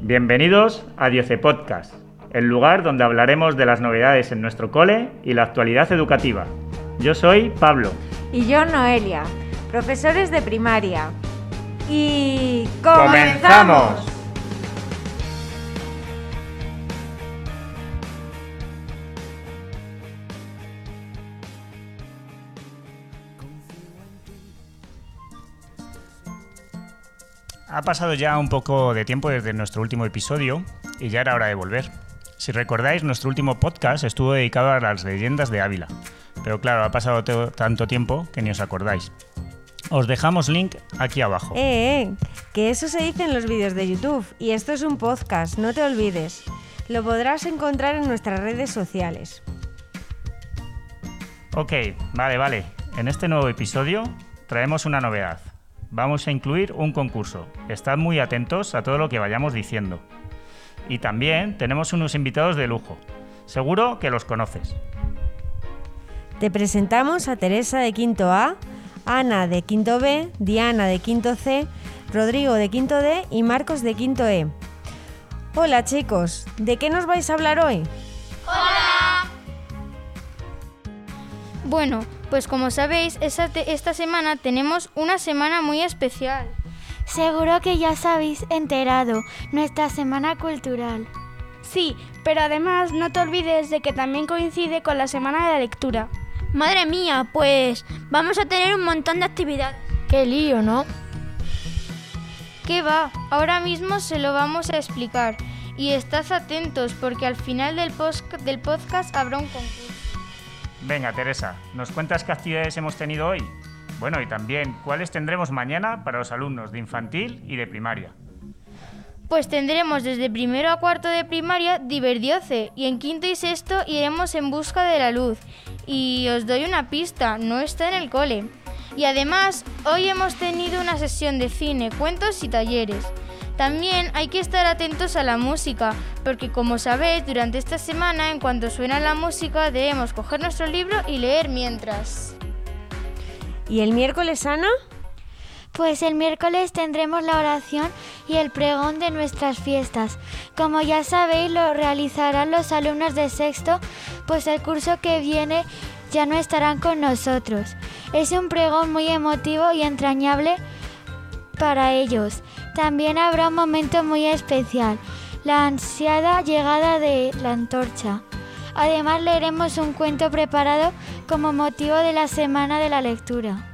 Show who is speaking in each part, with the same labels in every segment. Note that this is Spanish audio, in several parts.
Speaker 1: Bienvenidos a Dioce Podcast, el lugar donde hablaremos de las novedades en nuestro cole y la actualidad educativa. Yo soy Pablo.
Speaker 2: Y yo Noelia, profesores de primaria. Y
Speaker 1: ¡Comenzamos! Ha pasado ya un poco de tiempo desde nuestro último episodio y ya era hora de volver. Si recordáis, nuestro último podcast estuvo dedicado a las leyendas de Ávila, pero claro, ha pasado tanto tiempo que ni os acordáis. Os dejamos link aquí abajo.
Speaker 2: Eh, eh, que eso se dice en los vídeos de YouTube y esto es un podcast, no te olvides. Lo podrás encontrar en nuestras redes sociales.
Speaker 1: Ok, vale, vale. En este nuevo episodio traemos una novedad. Vamos a incluir un concurso. Estad muy atentos a todo lo que vayamos diciendo. Y también tenemos unos invitados de lujo. Seguro que los conoces.
Speaker 2: Te presentamos a Teresa de Quinto A, Ana de Quinto B, Diana de Quinto C, Rodrigo de Quinto D y Marcos de Quinto E. Hola chicos, ¿de qué nos vais a hablar hoy?
Speaker 3: Bueno, pues como sabéis, esta, te- esta semana tenemos una semana muy especial.
Speaker 4: Seguro que ya os habéis enterado, nuestra semana cultural.
Speaker 5: Sí, pero además no te olvides de que también coincide con la semana de la lectura.
Speaker 3: Madre mía, pues vamos a tener un montón de actividades.
Speaker 4: Qué lío, ¿no?
Speaker 3: ¿Qué va? Ahora mismo se lo vamos a explicar. Y estad atentos porque al final del, del podcast habrá un concurso.
Speaker 1: Venga, Teresa, ¿nos cuentas qué actividades hemos tenido hoy? Bueno, y también cuáles tendremos mañana para los alumnos de infantil y de primaria.
Speaker 3: Pues tendremos desde primero a cuarto de primaria Diverdioce y en quinto y sexto iremos en busca de la luz. Y os doy una pista, no está en el cole. Y además, hoy hemos tenido una sesión de cine, cuentos y talleres. También hay que estar atentos a la música, porque como sabéis, durante esta semana, en cuanto suena la música, debemos coger nuestro libro y leer mientras.
Speaker 2: ¿Y el miércoles, Ana?
Speaker 4: Pues el miércoles tendremos la oración y el pregón de nuestras fiestas. Como ya sabéis, lo realizarán los alumnos de sexto, pues el curso que viene ya no estarán con nosotros. Es un pregón muy emotivo y entrañable para ellos. También habrá un momento muy especial, la ansiada llegada de la antorcha. Además leeremos un cuento preparado como motivo de la semana de la lectura.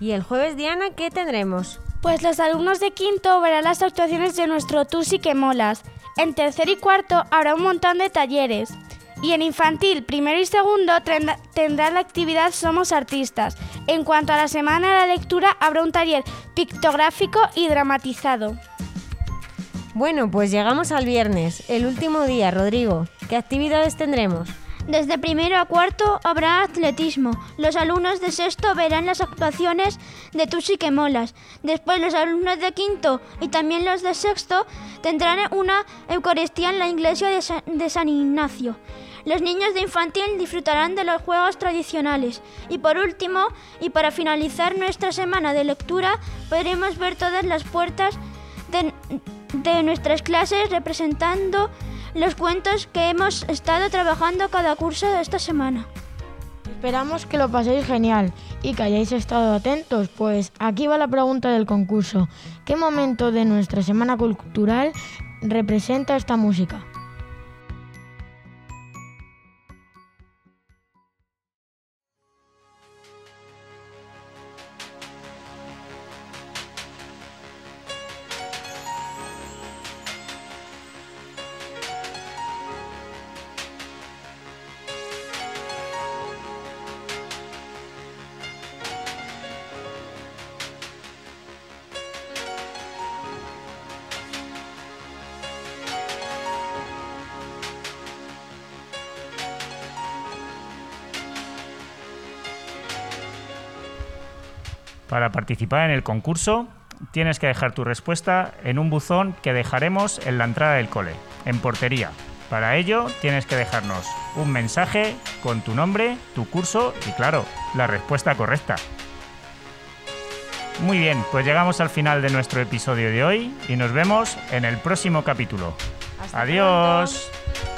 Speaker 2: ¿Y el jueves, Diana, qué tendremos?
Speaker 5: Pues los alumnos de quinto verán las actuaciones de nuestro Tú sí que molas. En tercer y cuarto habrá un montón de talleres. Y en infantil, primero y segundo tendrá- la actividad Somos Artistas. En cuanto a la semana de la lectura, habrá un taller pictográfico y dramatizado.
Speaker 2: Bueno, pues llegamos al viernes, el último día, Rodrigo. ¿Qué actividades tendremos?
Speaker 6: Desde primero a cuarto habrá atletismo. Los alumnos de sexto verán las actuaciones de Tú sí que molas. Después los alumnos de quinto y también los de sexto tendrán una Eucaristía en la iglesia de San Ignacio. Los niños de infantil disfrutarán de los juegos tradicionales. Y por último, y para finalizar nuestra semana de lectura, podremos ver todas las puertas de, de nuestras clases representando los cuentos que hemos estado trabajando cada curso de esta semana.
Speaker 7: Esperamos que lo paséis genial y que hayáis estado atentos, pues aquí va la pregunta del concurso. ¿Qué momento de nuestra semana cultural representa esta música?
Speaker 1: Para participar en el concurso, tienes que dejar tu respuesta en un buzón que dejaremos en la entrada del cole, en portería. Para ello, tienes que dejarnos un mensaje con tu nombre, tu curso y, claro, la respuesta correcta. Muy bien, pues llegamos al final de nuestro episodio de hoy y nos vemos en el próximo capítulo.
Speaker 2: Hasta
Speaker 1: Adiós.
Speaker 2: pronto.